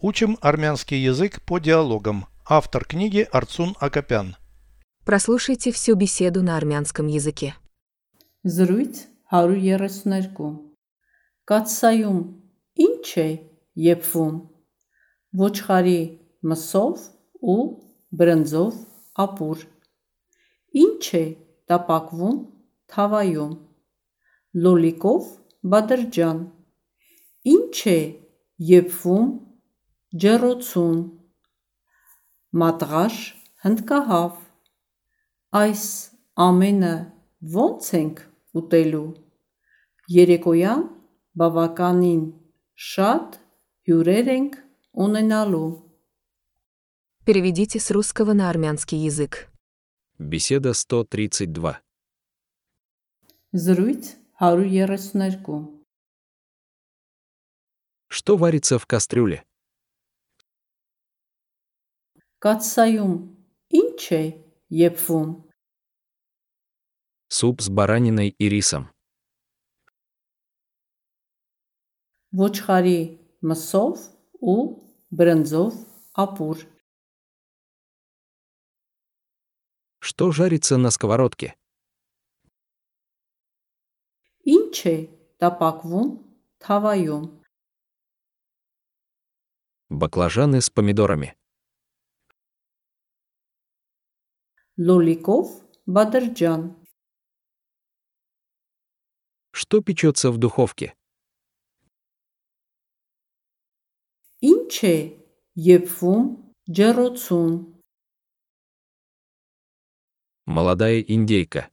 Учим армянский язык по диалогам. Автор книги Арцун Акопян. Прослушайте всю беседу на армянском языке. Զրույց 132 Կաթսայում ինչ է եփվում ոչխարի մսով ու բրնձով ապուր Ինչ է տապակվում թավայում լոլիկով բադրջան Ինչ է եփվում ջեռոցում մատղաշ հնդկահավ Այս ամենը ո՞նց ենք ուտելու Երեկոյան բավականին շատ հյուրեր ենք ունենալու Переведите с русского на армянский язык. Беседа 132. Զրույց 132 Что варится в кастрюле? Կաթսայում ինչ է եփվում Суп с бараниной и рисом. ոչխարի մսով ու բրնձով ապուր Что жарится на сковородке? Ինչ է տապակվում թավայում Баклажаны с помидорами. Луликов Бадырджан. Что печется в духовке? Инче Епфум Джаруцун. Молодая индейка.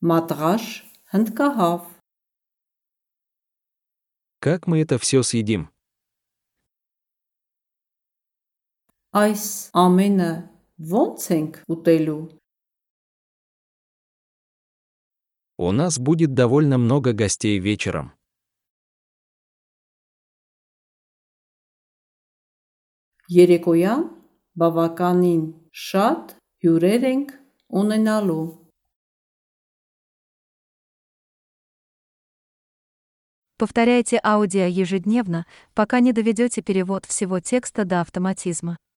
Матраш Ханткахав. Как мы это все съедим? Այս ամենը ո՞նց ենք ուտելու У нас будет довольно много гостей вечером. Երեկոյան բավականին շատ հյուրեր ենք ունենալու Повторяйте аудио ежедневно, пока не доведете перевод всего текста до автоматизма.